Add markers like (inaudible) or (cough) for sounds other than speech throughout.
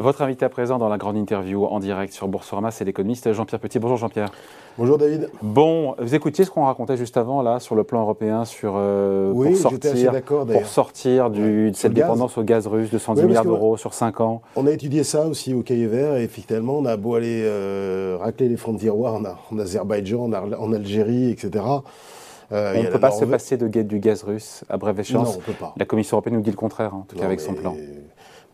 Votre invité à présent dans la grande interview en direct sur Boursorama, c'est l'économiste Jean-Pierre Petit. Bonjour Jean-Pierre. Bonjour David. Bon, vous écoutiez ce qu'on racontait juste avant là sur le plan européen sur euh, oui, pour sortir, pour sortir du, de cette dépendance au gaz russe de 110 milliards d'euros sur 5 ans. On a étudié ça aussi au Cahier Vert et effectivement on a beau aller euh, racler les fonds de tiroir en, en Azerbaïdjan, en, Algérie, etc. Euh, on ne peut pas se passer de, du gaz russe à brève échéance. Non, on peut pas. La Commission européenne nous dit le contraire, hein, en tout cas avec son plan.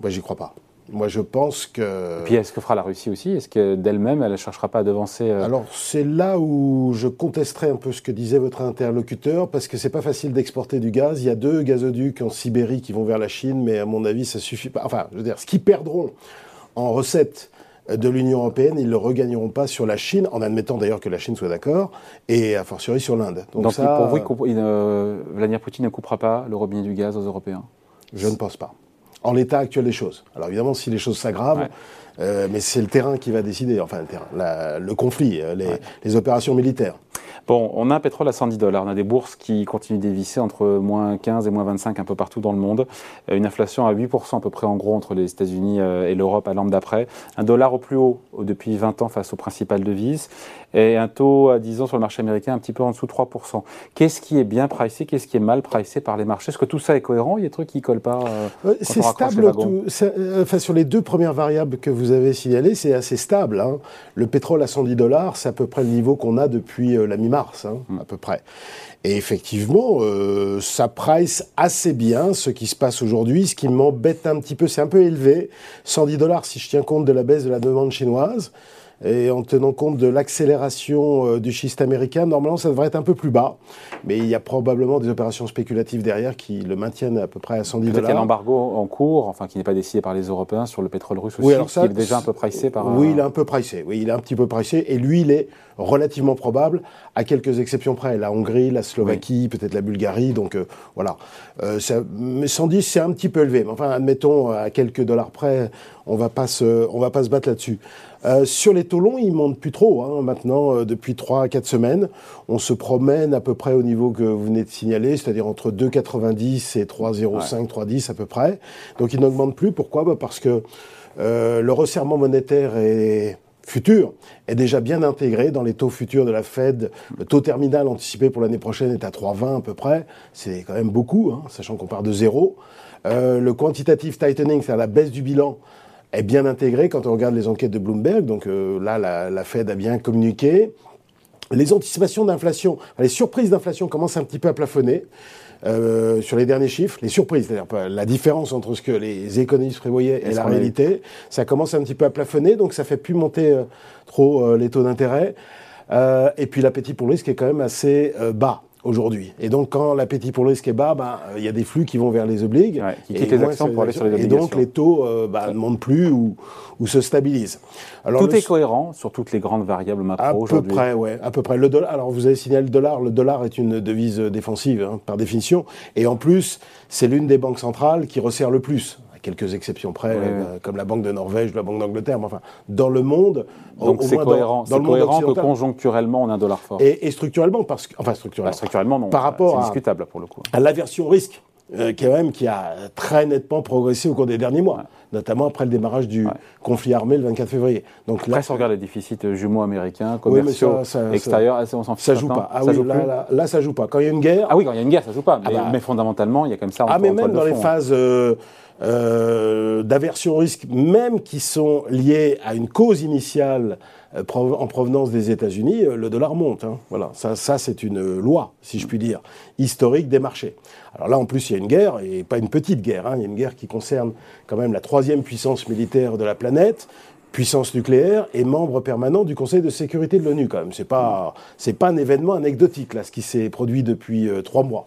Moi, j'y crois pas. Moi, je pense que. Et puis, est-ce que fera la Russie aussi? Est-ce que d'elle-même, elle ne cherchera pas à devancer euh, Alors, c'est là où je contesterai un peu ce que disait votre interlocuteur, parce que c'est pas facile d'exporter du gaz. Il y a deux gazoducs en Sibérie qui vont vers la Chine, mais à mon avis, ça suffit pas. Enfin, je veux dire, ce qu'ils perdront en recettes de l'Union européenne, ils ne le regagneront pas sur la Chine, en admettant d'ailleurs que la Chine soit d'accord, et a fortiori sur l'Inde. Donc, ça, pour vous, Vladimir Poutine ne coupera pas le robinet du gaz aux Européens? Je ne pense pas en l'état actuel des choses. Alors évidemment, si les choses s'aggravent, euh, mais c'est le terrain qui va décider, enfin le terrain, le conflit, euh, les opérations militaires. Bon, on a un pétrole à 110 dollars. On a des bourses qui continuent d'évisser entre moins 15 et moins 25 un peu partout dans le monde. Euh, une inflation à 8% à peu près en gros entre les États-Unis euh, et l'Europe à l'an d'après. Un dollar au plus haut depuis 20 ans face aux principales devises. Et un taux à 10 ans sur le marché américain un petit peu en dessous de 3%. Qu'est-ce qui est bien pricé? Qu'est-ce qui est mal pricé par les marchés? Est-ce que tout ça est cohérent? Il y a des trucs qui ne collent pas euh, C'est stable. Tout, enfin, sur les deux premières variables que vous avez signalées, c'est assez stable. Hein. Le pétrole à 110 dollars, c'est à peu près le niveau qu'on a depuis la mi-mars, hein, à peu près. Et effectivement, euh, ça price assez bien ce qui se passe aujourd'hui. Ce qui m'embête un petit peu, c'est un peu élevé. 110 dollars si je tiens compte de la baisse de la demande chinoise. Et en tenant compte de l'accélération euh, du schiste américain, normalement, ça devrait être un peu plus bas. Mais il y a probablement des opérations spéculatives derrière qui le maintiennent à peu près à 110 dollars. Il y a l'embargo en cours, enfin qui n'est pas décidé par les Européens sur le pétrole russe aussi, oui, alors ça, qui est déjà un peu pricé par. Oui, il est un peu pricé. Oui, il est un petit peu pricé. Et lui, il est relativement probable, à quelques exceptions près. La Hongrie, la Slovaquie, peut-être la Bulgarie. Donc euh, voilà. Euh, ça, mais 110, c'est un petit peu élevé. Mais enfin, admettons, à quelques dollars près, on va pas se, on va pas se battre là-dessus. Euh, sur les taux longs, ils montent plus trop. Hein. Maintenant, euh, depuis 3 à 4 semaines, on se promène à peu près au niveau que vous venez de signaler, c'est-à-dire entre 2,90 et 3,05, 3,10 à peu près. Donc ils n'augmentent plus. Pourquoi? Bah Parce que euh, le resserrement monétaire est futur est déjà bien intégré dans les taux futurs de la Fed. Le taux terminal anticipé pour l'année prochaine est à 3,20 à peu près. C'est quand même beaucoup, hein, sachant qu'on part de zéro. le quantitative tightening, c'est-à-dire la baisse du bilan, est bien intégré quand on regarde les enquêtes de Bloomberg. Donc euh, là, la, Fed a bien communiqué. Les anticipations d'inflation, les surprises d'inflation commencent un petit peu à plafonner. Euh, sur les derniers chiffres, les surprises, c'est-à-dire la différence entre ce que les économistes prévoyaient et, la réalité, ça commence un petit peu à plafonner, donc ça fait plus monter euh, trop les taux d'intérêt. et puis l'appétit pour le risque est quand même assez bas aujourd'hui. Et donc, quand l'appétit pour le risque est bas, ben, il y a des flux qui vont vers les obligues. qui quittent les actions pour aller sur les obligations. Et donc, les taux euh, bah, ne montent plus ou, ou, se stabilisent. Alors, Tout est cohérent sur toutes les grandes variables macro aujourd'hui À peu près, oui. À peu près. Le dollar, alors, vous avez signalé le dollar. Le dollar est une devise défensive, hein, par définition. Et en plus, c'est l'une des banques centrales qui resserre le plus quelques exceptions près, euh, comme la Banque de Norvège, la Banque d'Angleterre, mais enfin, dans le monde, donc c'est cohérent, dans, le cohérent que conjoncturellement on a un dollar fort. Et, structurellement, parce que, enfin structurellement, bah, structurellement non, par rapport c'est discutable pour le coup. À l'aversion risque, euh, qui, même, qui a très nettement progressé au cours des derniers mois, notamment après le démarrage du conflit armé le 24 février. Donc après, là, si on regarde les déficits jumeaux américains, commerciaux, extérieurs, on s'en Ça joue pas. Ah ça oui, joue là, là, ça joue pas. Quand il y a une guerre. Ah oui, quand il y a une guerre, ça joue pas. Ah mais, bah. mais fondamentalement, il y a comme ça. Ah mais même dans les phases. Euh, euh, d'aversion au risque, même qui sont liées à une cause initiale euh, en provenance des États-Unis, euh, le dollar monte. Hein. Voilà, ça, ça c'est une loi, si je puis dire, historique des marchés. Alors là, en plus, il y a une guerre, et pas une petite guerre, hein. il y a une guerre qui concerne quand même la troisième puissance militaire de la planète, puissance nucléaire et membre permanent du Conseil de sécurité de l'ONU quand même. C'est pas c'est pas un événement anecdotique là, ce qui s'est produit depuis trois mois.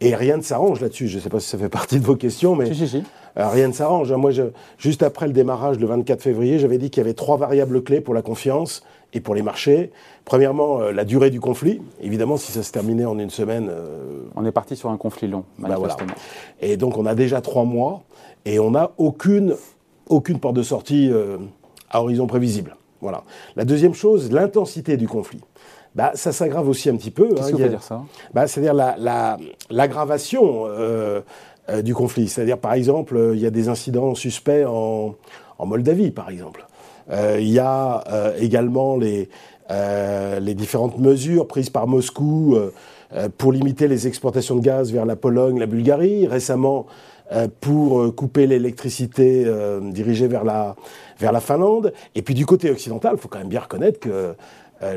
Et rien ne s'arrange là-dessus. Je ne sais pas si ça fait partie de vos questions, mais euh, rien ne s'arrange. Moi, je, juste après le démarrage, le 24 février, j'avais dit qu'il y avait trois variables clés pour la confiance et pour les marchés. Premièrement, euh, la durée du conflit. Évidemment, si ça se terminait en une semaine... Euh, on est parti sur un conflit long, bah manifestement. Et donc, on a déjà trois mois et on n'a aucune, aucune porte de sortie à horizon prévisible. Voilà. La deuxième chose, l'intensité du conflit bah, ça s'aggrave aussi un petit peu. Qu'est-ce hein, que veut dire ça? Bah, C'est-à-dire l'aggravation la, euh, euh, du conflit. C'est-à-dire, par exemple, euh, il y a des incidents suspects en, en Moldavie, par exemple. il y a également les, les différentes mesures prises par Moscou pour limiter les exportations de gaz vers la Pologne, la Bulgarie. Récemment, pour couper l'électricité dirigée vers la, vers la Finlande. Et puis du côté occidental, il faut quand même bien reconnaître que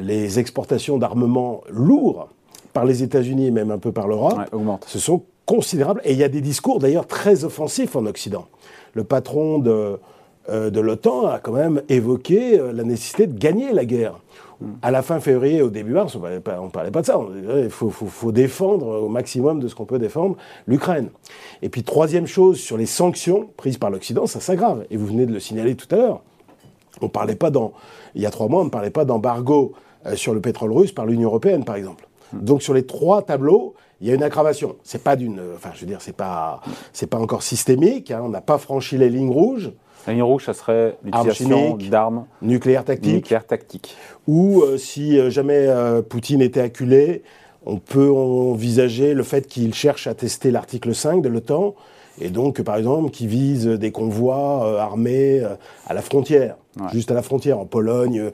les exportations d'armements lourds par les États-Unis et même un peu par l'Europe se sont considérables. Et il y a des discours d'ailleurs très offensifs en Occident. Le patron de, euh, de l'OTAN a quand même évoqué euh, la nécessité de gagner la guerre. À la fin février, au début mars, on ne parlait, pas de ça. Il faut, faut, défendre au maximum de ce qu'on peut défendre l'Ukraine. Et puis, troisième chose, sur les sanctions prises par l'Occident, ça s'aggrave. Et vous venez de le signaler tout à l'heure. On parlait pas dans, il y a trois mois, on ne parlait pas d'embargo euh, sur le pétrole russe par l'Union européenne, par exemple. Donc sur les trois tableaux, il y a une aggravation. C'est pas d'une, enfin je veux dire, c'est pas, c'est pas encore systémique. Hein. on n'a pas franchi les lignes rouges. La ligne rouge, ça serait l'utilisation d'armes nucléaires tactiques. Nucléaires tactiques. Ou euh, si euh, jamais euh, Poutine était acculé, on peut envisager le fait qu'il cherche à tester l'article 5 de l'OTAN et donc par exemple qu'il vise des convois armés à la frontière, juste à la frontière en Pologne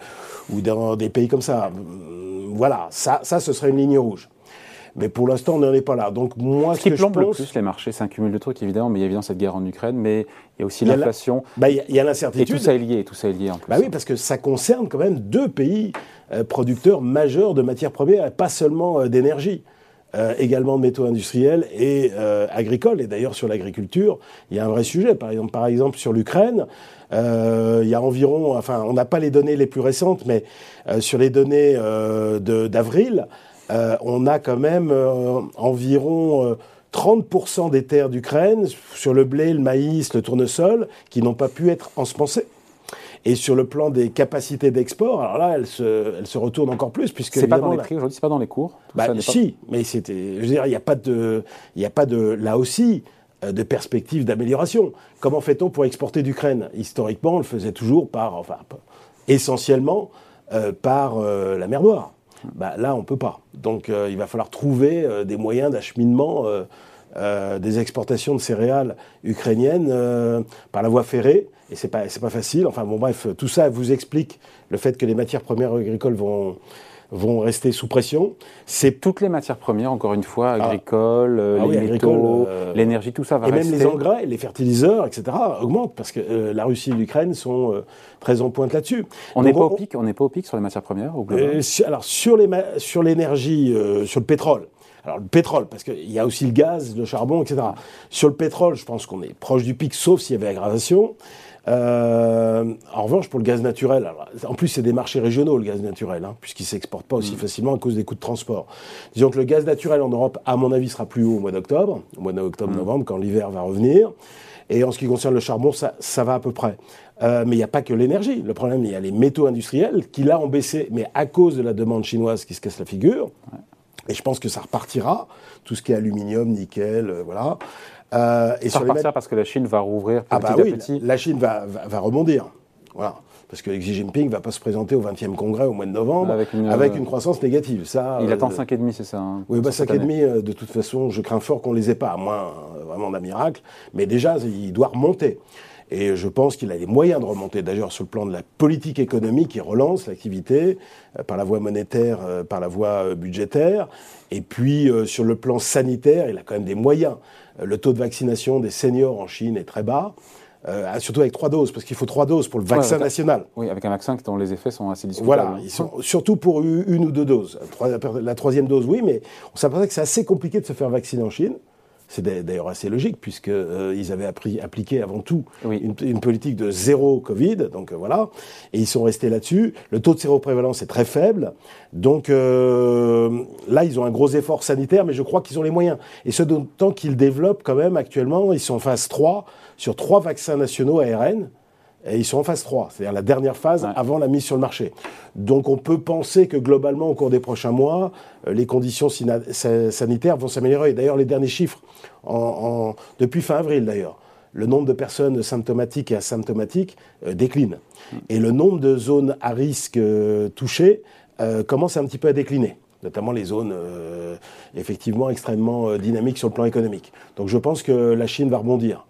ou dans des pays comme ça voilà, ça, ça, ce serait une ligne rouge. Mais pour l'instant, on n'en est pas là. Donc moi, ce, qui plombe le plus les marchés, c'est un cumul de trucs évidemment. Mais il y a évidemment cette guerre en Ukraine, mais il y a aussi l'inflation. Bah, il y a l'incertitude. Et tout ça est lié, tout ça est lié en plus. Bah oui, parce que ça concerne quand même deux pays euh, producteurs majeurs de matières premières, et pas seulement euh, d'énergie. Euh, également de métaux industriels et agricoles. Et d'ailleurs, sur l'agriculture, il y a un vrai sujet. Par exemple, par exemple sur l'Ukraine, euh, il y a environ, enfin, on n'a pas les données les plus récentes, mais euh, sur les données euh, d'avril, on a quand même environ 30% des terres d'Ukraine sur le blé, le maïs, le tournesol, qui n'ont pas pu être ensemencées. Et sur le plan des capacités d'export, alors là, elle se, elle se retourne encore plus, puisque c'est pas dans les prix aujourd'hui, c'est pas dans les cours. bah, si, mais c'était, je veux dire, il n'y a pas de, il a pas de, là aussi, euh, de perspectives d'amélioration. Comment fait-on pour exporter d'Ukraine? Historiquement, on le faisait toujours par, enfin, essentiellement euh, par euh, la mer Noire. Bah, là, on ne peut pas. Donc, il va falloir trouver des moyens d'acheminement des exportations de céréales ukrainiennes par la voie ferrée. Et c'est pas, pas facile. Enfin, bon, bref, tout ça vous explique le fait que les matières premières agricoles vont vont rester sous pression. C'est toutes les matières premières, encore une fois, ah. agricoles, euh, ah les métaux, euh, l'énergie, tout ça va rester. Et même les engrais, les fertiliseurs, etc. augmentent parce que euh, la Russie et l'Ukraine sont très en pointe là-dessus. On n'est pas au pic, on n'est pas au pic sur les matières premières au global? alors sur les sur l'énergie, sur le pétrole. Alors le pétrole, parce qu'il y a aussi le gaz, le charbon, etc. Sur le pétrole, je pense qu'on est proche du pic, sauf s'il y avait aggravation. Euh, en revanche, pour le gaz naturel, en plus c'est des marchés régionaux le gaz naturel, hein, puisqu'il ne s'exporte pas aussi mm. facilement à cause des coûts de transport. Disons que le gaz naturel en Europe, à mon avis, sera plus haut au mois d'octobre, au mois d'octobre-novembre, mm. quand l'hiver va revenir. Et en ce qui concerne le charbon, ça, ça va à peu près. Euh, mais il n'y a pas que l'énergie. Le problème, il y a les métaux industriels qui là ont baissé, mais à cause de la demande chinoise qui se casse la figure. Et je pense que ça repartira, tout ce qui est aluminium, nickel, euh, voilà. Euh, et ça repartira parce que la Chine va rouvrir ah bah petit à petit. La Chine va, va, rebondir. Voilà. Parce que Xi Jinping ne va pas se présenter au 20e congrès au mois de novembre avec une, avec une croissance négative. Ça, il attend 5,5, c'est ça hein, Oui, bah 5,5, de toute façon, je crains fort qu'on ne les ait pas, à moins vraiment d'un miracle. Mais déjà, il doit remonter. Et je pense qu'il a les moyens de remonter. D'ailleurs, sur le plan de la politique économique, il relance l'activité euh, par la voie monétaire, euh, par la voie euh, budgétaire. Et puis, sur le plan sanitaire, il a quand même des moyens. le taux de vaccination des seniors en Chine est très bas. surtout avec trois doses, parce qu'il faut trois doses pour le vaccin national. Oui, avec un vaccin dont les effets sont assez discutables. Voilà, ils sont, surtout pour une ou deux doses. La troisième dose, oui, mais on s'aperçoit que c'est assez compliqué de se faire vacciner en Chine. C'est d'ailleurs assez logique, puisqu'ils euh, avaient appris, appliqué avant tout une, politique de zéro Covid, donc euh, voilà, et ils sont restés là-dessus. Le taux de séroprévalence est très faible, donc euh, là, ils ont un gros effort sanitaire, mais je crois qu'ils ont les moyens. Et ce d'autant qu'ils développent quand même actuellement, ils sont en phase 3 sur trois vaccins nationaux ARN, et ils sont en phase 3, c'est-à-dire la dernière phase avant la mise sur le marché. Donc on peut penser que globalement, au cours des prochains mois, euh, les conditions sanitaires vont s'améliorer. D'ailleurs, les derniers chiffres, en, depuis fin avril d'ailleurs, le nombre de personnes symptomatiques et asymptomatiques euh, décline. Et le nombre de zones à risque euh, touchées commence un petit peu à décliner notamment les zones effectivement extrêmement dynamiques sur le plan économique. Donc je pense que la Chine va rebondir.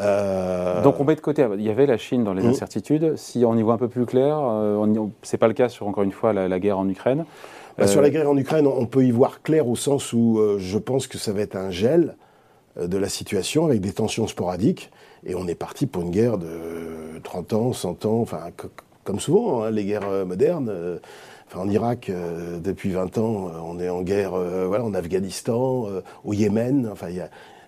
Euh, Donc on met de côté, il y avait la Chine dans les mmh. incertitudes. Si on y voit un peu plus clair, euh, ce n'est pas le cas sur, encore une fois, la, guerre en Ukraine. Bah, sur la guerre en Ukraine, on peut y voir clair au sens où je pense que ça va être un gel de la situation avec des tensions sporadiques. Et on est parti pour une guerre de 30 ans, 100 ans, enfin, comme souvent, hein, les guerres modernes en Irak, euh, depuis 20 ans, euh, on est en guerre euh, voilà, en Afghanistan, au Yémen. Enfin,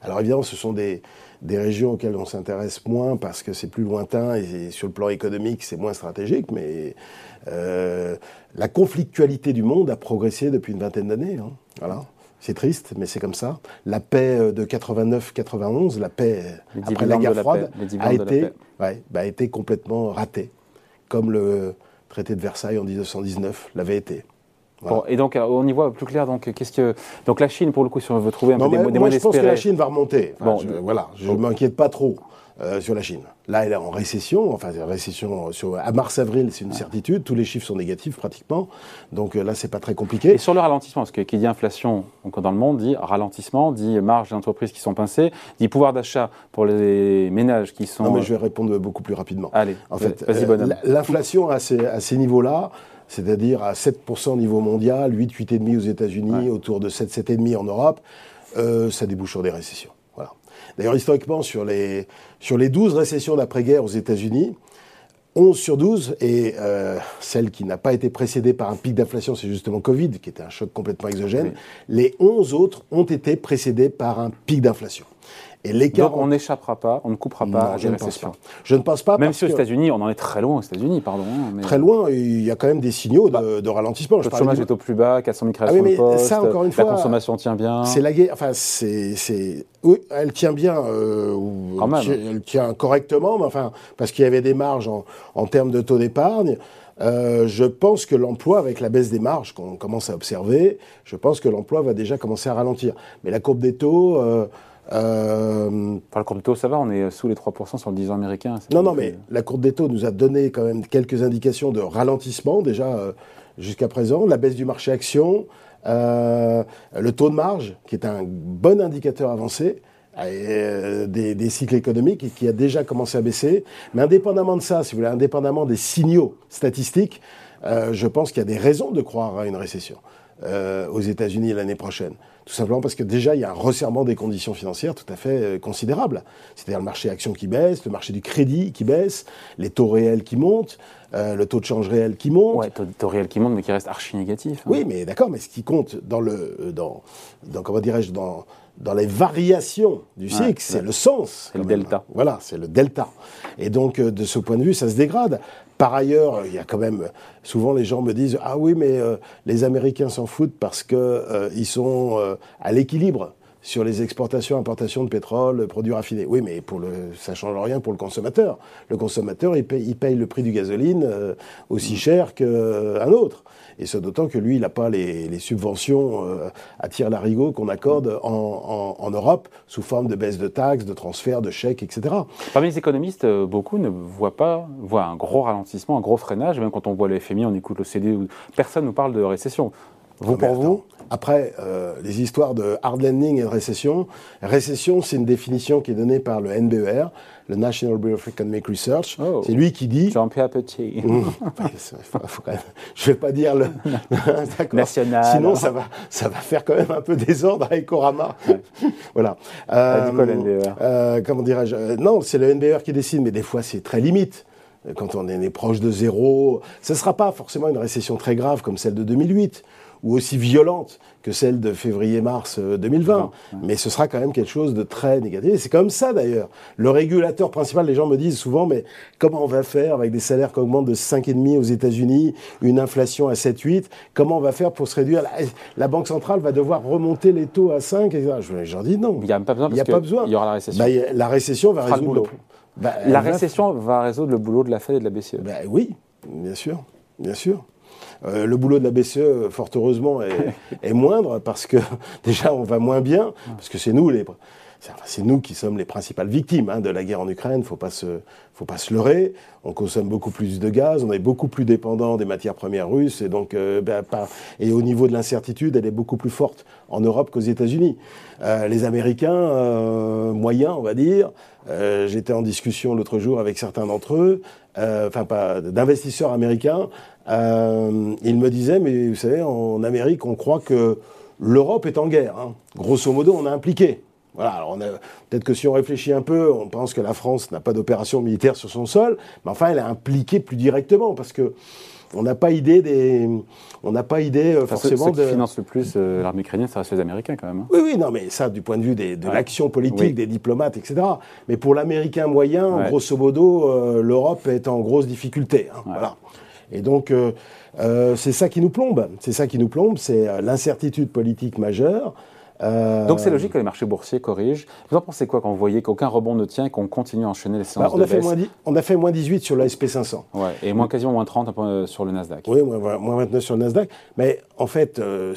Alors évidemment, ce sont des, des régions auxquelles on s'intéresse moins parce que c'est plus lointain et, sur le plan économique, c'est moins stratégique. Mais la conflictualité du monde a progressé depuis une vingtaine d'années. Hein. Voilà. C'est triste, mais c'est comme ça. La paix de 89-91, la paix après la guerre froide, a été, ouais, bah, a été complètement ratée. Comme le, traité de Versailles en 1919 l'avait été. Bon, et donc, euh, on y voit plus clair. Donc, qu'est-ce que donc la Chine, pour le coup, si on veut trouver un peu des, des moi, je pense que la Chine va remonter. bon, je, voilà, je ne m'inquiète pas trop. Euh, sur la Chine. Là, elle est en récession, enfin, récession sur, à mars-avril, c'est une certitude, tous les chiffres sont négatifs pratiquement, donc euh, là, c'est pas très compliqué. Et sur le ralentissement, parce que qui dit inflation donc dans le monde dit ralentissement, dit marge d'entreprises qui sont pincées, dit pouvoir d'achat pour les ménages qui sont. Non, mais je vais répondre beaucoup plus rapidement. Allez, en fait, vas-y, bonhomme. L'inflation à ces, à ces niveaux-là, c'est-à-dire à 7% au niveau mondial, 8, 8,5 aux États-Unis, autour de 7, 7,5 en Europe, euh, ça débouche sur des récessions. D'ailleurs, historiquement, sur les, sur les 12 récessions d'après-guerre aux États-Unis, 11 sur 12, et euh, celle qui n'a pas été précédée par un pic d'inflation, c'est justement Covid, qui était un choc complètement exogène. Les 11 autres ont été précédés par un pic d'inflation. Et l'écart. Donc on n'échappera pas, on ne coupera pas à je ne pense pas. Je ne pense pas. Même si aux États-Unis, on en est très loin aux États-Unis, pardon. Hein, très loin, il y a quand même des signaux de, bah, ralentissement. Le chômage est au plus bas, 400 000 ah créations de postes. Ça, encore une fois, la consommation tient bien. C'est la guerre. Enfin, c'est. Oui, elle tient bien. Euh, quand même. Elle, tient correctement, mais enfin, parce qu'il y avait des marges en, en termes de taux d'épargne. Euh, je pense que l'emploi, avec la baisse des marges qu'on commence à observer, je pense que l'emploi va déjà commencer à ralentir. Mais la courbe des taux. Euh, euh, courbe des taux, ça va, on est sous les 3% sur le 10 ans américain. Non, non, mais la courbe des taux nous a donné quand même quelques indications de ralentissement déjà euh, jusqu'à présent. La baisse du marché action, euh, le taux de marge, qui est un bon indicateur avancé. des, cycles économiques et qui a déjà commencé à baisser. Mais indépendamment de ça, si vous voulez, indépendamment des signaux statistiques, je pense qu'il y a des raisons de croire à une récession aux États-Unis l'année prochaine. Tout simplement parce que déjà, il y a un resserrement des conditions financières tout à fait euh, considérable. C'est-à-dire le marché action qui baisse, le marché du crédit qui baisse, les taux réels qui montent, euh, le taux de change réel qui monte. Oui, taux, taux réel qui monte, mais qui reste archi négatif. Hein. Oui, mais d'accord, mais ce qui compte dans le, euh, dans, dans comment dirais-je, dans, dans les variations du cycle, c'est le sens. C'est le delta. Voilà, c'est le delta. Et donc, de ce point de vue, ça se dégrade. Par ailleurs, il y a quand même souvent les gens me disent ah oui mais euh, les Américains s'en foutent parce que euh, ils sont euh, à l'équilibre sur les exportations, importations de pétrole, produits raffinés. Oui, mais pour le, ça change rien pour le consommateur. Le consommateur, il paye, il paye le prix du gasoline aussi cher qu'un autre. Et ce d'autant que lui, il n'a pas les, subventions euh, à tir larigot qu'on accorde en, Europe sous forme de baisse de taxes, de transferts, de chèques, etc. Parmi les économistes, euh, beaucoup ne voient pas voient un gros ralentissement, un gros freinage. Même quand on voit le FMI, on écoute l'OCDE, personne ne nous parle de récession. Vous, pour vous Après, euh, les histoires de hard landing et de récession. Récession, c'est une définition qui est donnée par le NBER, le National Bureau of Economic Research. Oh. c'est lui qui dit. Jean-Pierre Petit. (laughs) Mmh. je ne vais pas dire le. (laughs) (laughs) National. Sinon, ça va, ça va faire quand même un peu désordre avec Corama. voilà. Euh, e euh, comment dirais-je Non, c'est le NBER qui décide, mais des fois, c'est très limite quand on est proche de zéro. Ce ne sera pas forcément une récession très grave comme celle de 2008 ou aussi violente que celle de février-mars 2020, euh, mais ce sera quand même quelque chose de très négatif. C'est comme ça d'ailleurs. Le régulateur principal, les gens me disent souvent, mais comment on va faire avec des salaires qui augmentent de 5,5 aux États-Unis, une inflation à 7,8 Comment on va faire pour se réduire? La, Banque centrale va devoir remonter les taux à 5, etc. J'en dis non. Il n'y a pas besoin. Il a pas besoin. Il y aura la récession. Bah, la récession va résoudre le, bah, la récession va... résoudre le boulot de la Fed et de la BCE. Bah, oui, bien sûr, bien sûr. Euh, le boulot de la BCE, fort heureusement, (laughs) est, moindre parce que (laughs) déjà on va moins bien, parce que c'est nous les, c'est nous qui sommes les principales victimes hein, de la guerre en Ukraine, il ne faut pas se leurrer. On consomme beaucoup plus de gaz, on est beaucoup plus dépendant des matières premières russes, et donc euh, ben, et au niveau de l'incertitude, elle est beaucoup plus forte en Europe qu'aux États-Unis. Euh, les Américains euh, moyens, on va dire, j'étais en discussion l'autre jour avec certains d'entre eux, enfin pas d'investisseurs américains, ils me disaient, mais vous savez, en Amérique, on croit que l'Europe est en guerre. Hein. Grosso modo, on est impliqué. Voilà, peut-être que si on réfléchit un peu, on pense que la France n'a pas d'opération militaire sur son sol, mais enfin, elle est impliquée plus directement parce que on n'a pas idée des, on n'a pas idée euh, forcément de. Ceux qui financent le plus euh, l'armée ukrainienne, ça reste les Américains quand même. Hein. Oui, oui, non, mais ça, du point de vue de l'action politique des diplomates, etc. Mais pour l'Américain moyen, grosso modo, euh, l'Europe est en grosse difficulté. Hein, voilà. Et donc, c'est ça qui nous plombe. C'est ça qui nous plombe, c'est l'incertitude politique majeure. Euh, Donc c'est logique que les marchés boursiers corrigent. Vous en pensez quoi quand vous voyez qu'aucun rebond ne tient et qu'on continue à enchaîner les séances bah, on de a fait Moins on a fait moins 18 sur la SP500. Ouais, et moins quasiment moins 30 euh, sur le Nasdaq. Oui, moins, 29 sur le Nasdaq. Mais en fait, euh,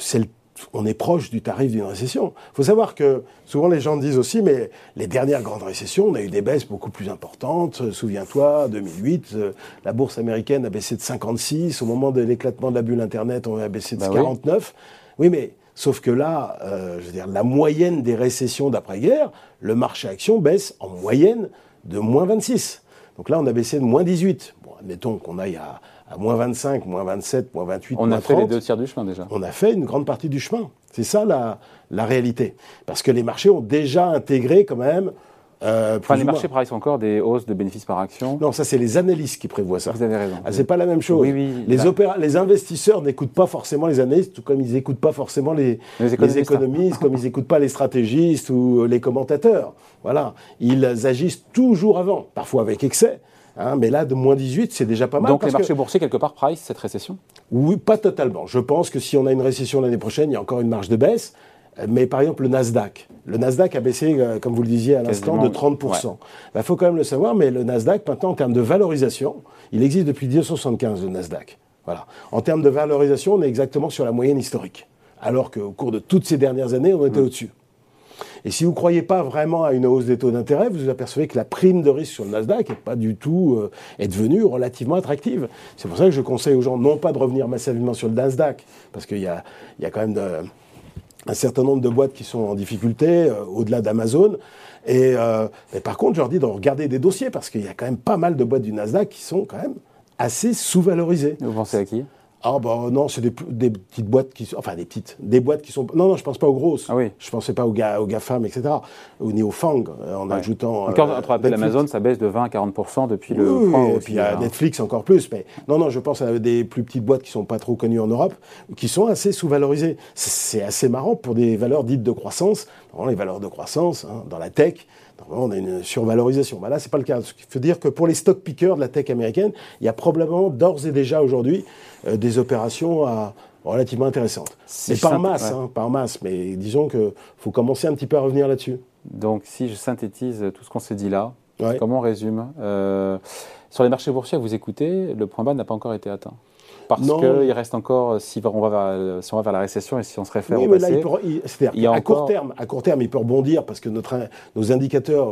on est proche du tarif d'une récession. Il faut savoir que souvent les gens disent aussi, mais les dernières grandes récessions, on a eu des baisses beaucoup plus importantes. Souviens-toi, 2008, la bourse américaine a baissé de 56. Au moment de l'éclatement de la bulle Internet, on a baissé de 49. Bah oui. mais Sauf que là, euh, je veux dire, la moyenne des récessions d'après-guerre, le marché action baisse en moyenne de moins 26. Donc là, on a baissé de moins 18. Bon, admettons qu'on aille à, moins 25, moins 27, moins 28, On a fait les deux tiers du chemin déjà. On a fait une grande partie du chemin. C'est ça la, la réalité. Parce que les marchés ont déjà intégré quand même euh, enfin, les marchés prévoient encore des hausses de bénéfices par action Non, ça c'est les analystes qui prévoient ça. Vous avez raison. Ah, c'est pas la même chose. Oui, oui, les, les investisseurs n'écoutent pas forcément les analystes, tout comme ils n'écoutent pas forcément les, les économistes, comme ils n'écoutent pas les stratégistes ou les commentateurs. Voilà. Ils agissent toujours avant, parfois avec excès. Hein, mais là, de moins 18, c'est déjà pas mal. Donc les marchés boursiers, quelque part, price cette récession? Oui, pas totalement. Je pense que si on a une récession l'année prochaine, il y a encore une marge de baisse. Mais par exemple, le Nasdaq. Le Nasdaq a baissé, euh, comme vous le disiez à l'instant, de 30%. Il bah, faut quand même le savoir, mais le Nasdaq, maintenant, en termes de valorisation, il existe depuis 1975, le Nasdaq. Voilà. En termes de valorisation, on est exactement sur la moyenne historique. Alors qu'au cours de toutes ces dernières années, on était mm. au-dessus. Et si vous ne croyez pas vraiment à une hausse des taux d'intérêt, vous vous apercevez que la prime de risque sur le Nasdaq est pas du tout euh, est devenue relativement attractive. C'est pour ça que je conseille aux gens non pas de revenir massivement sur le Nasdaq, parce qu'il y a, y a quand même de, un certain nombre de boîtes qui sont en difficulté, euh, au-delà d'Amazon. Et, euh, par contre, je leur dis de regarder des dossiers, parce qu'il y a quand même pas mal de boîtes du Nasdaq qui sont quand même assez sous-valorisées. Vous pensez à qui? Ah bah non, c'est des, petites boîtes qui sont, enfin des petites, des boîtes qui sont, non non, je pense pas aux grosses. Ah oui. Je pensais pas aux, ga, aux GAFAM, etc. Ni aux FANG, euh, en ajoutant. Encore euh, entre Amazon, ça baisse de 20 à 40 depuis le. Oui, et puis a hein. Netflix encore plus. Mais non non, je pense à des plus petites boîtes qui sont pas trop connues en Europe, qui sont assez sous-valorisées. C'est assez marrant pour des valeurs dites de croissance. les valeurs de croissance hein, dans la tech on a une survalorisation. Bah là, c'est pas le cas. Ce qui veut dire que pour les stock pickers de la tech américaine, il y a probablement d'ores et déjà aujourd'hui euh, des opérations relativement intéressantes. mais pas en masse, hein, en masse. Mais disons qu'il faut commencer un petit peu à revenir là-dessus. Donc, si je synthétise tout ce qu'on s'est dit là, comment on résume euh, Sur les marchés boursiers, vous écoutez, le point bas n'a pas encore été atteint parce qu'il reste encore, si on, va vers, si on va vers la récession et si on se réfère au passé, c'est-à-dire à court terme, à court terme, il peut rebondir parce que notre, nos indicateurs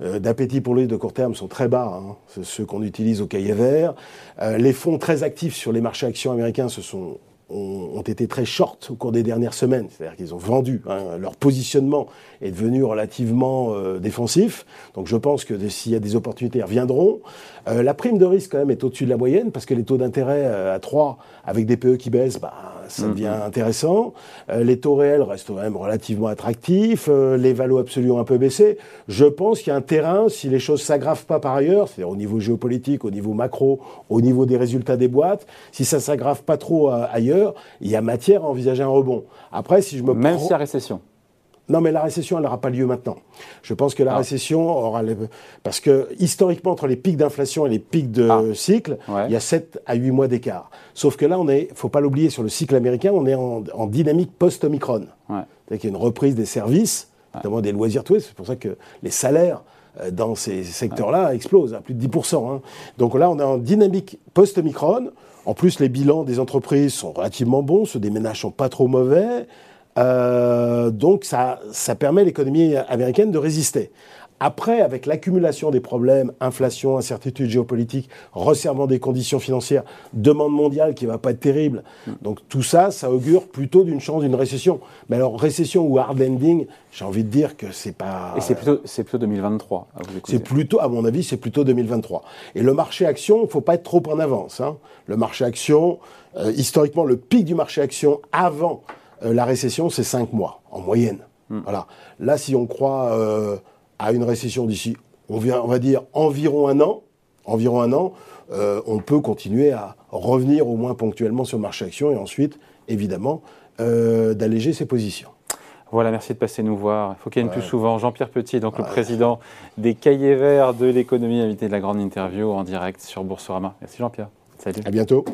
euh, d'appétit pour lui de court terme sont très bas, hein, ceux qu'on utilise au cahier vert. Euh, les fonds très actifs sur les marchés actions américains se sont ont, été très short au cours des dernières semaines, c'est-à-dire qu'ils ont vendu. Hein, leur positionnement est devenu relativement euh, défensif. Donc je pense que s'il y a des opportunités, elles reviendront. Euh, la prime de risque, quand même, est au-dessus de la moyenne parce que les taux d'intérêt euh, à 3 avec des PE qui baissent, bah, ça devient mhm. intéressant. les taux réels restent quand même relativement attractifs. les valos absolus ont un peu baissé. Je pense qu'il y a un terrain, si les choses s'aggravent pas par ailleurs, c'est-à-dire au niveau géopolitique, au niveau macro, au niveau des résultats des boîtes, si ça s'aggrave pas trop ailleurs, il y a matière à envisager un rebond. Après, si je me Même si la récession non, mais la récession, elle n'aura pas lieu maintenant. Je pense que la ah. récession aura... Parce que historiquement, entre les pics d'inflation et les pics de ah. cycle, il y a 7 à 8 mois d'écart. Sauf que là, on est, faut pas l'oublier, sur le cycle américain, on est en, dynamique post-Omicron. Ouais. C'est-à-dire qu'il y a une reprise des services, notamment des loisirs touristes. C'est pour ça que les salaires euh, dans ces secteurs-là explosent à plus de 10%. Hein. Donc là, on est en dynamique post-Omicron. En plus, les bilans des entreprises sont relativement bons, ceux des ménages sont pas trop mauvais. Donc ça, ça permet l'économie américaine de résister. Après, avec l'accumulation des problèmes, inflation, incertitude géopolitique, resserrement des conditions financières, demande mondiale qui ne va pas être terrible, donc tout ça, ça augure plutôt d'une chance d'une récession. Mais alors, récession ou hard landing, j'ai envie de dire que c'est pas. Et c'est plutôt, c'est plutôt 2023. C'est plutôt, à mon avis, c'est plutôt 2023. Et le marché action, il ne faut pas être trop en avance. Hein. Le marché action, euh, historiquement, le pic du marché action avant euh, la récession, c'est 5 mois, en moyenne. Hmm. Voilà. Là, si on croit. Euh, à une récession d'ici, on, on, va dire environ un an, environ un an, euh, on peut continuer à revenir au moins ponctuellement sur le marché action et ensuite, évidemment, euh, d'alléger ses positions. Voilà, merci de passer nous voir. Il faut qu'il y ait une plus souvent. Jean-Pierre Petit, donc le président des Cahiers Verts de l'économie, invité de la grande interview en direct sur Boursorama. Merci Jean-Pierre. Salut. À bientôt.